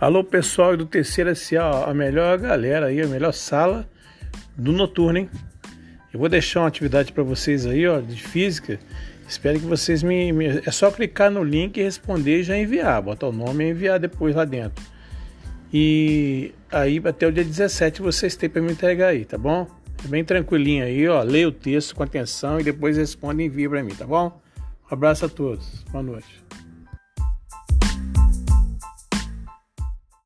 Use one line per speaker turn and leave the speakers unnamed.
Alô, pessoal do terceiro SA, a melhor galera aí, a melhor sala do noturno, hein? Eu vou deixar uma atividade para vocês aí, ó, de física. Espero que vocês me, me, É só clicar no link e responder e já enviar. Botar o nome e enviar depois lá dentro. E aí até o dia 17 vocês têm para me entregar aí, tá bom? É bem tranquilinho aí, ó. Leia o texto com atenção e depois responde e envia para mim, tá bom? Um abraço a todos. Boa noite.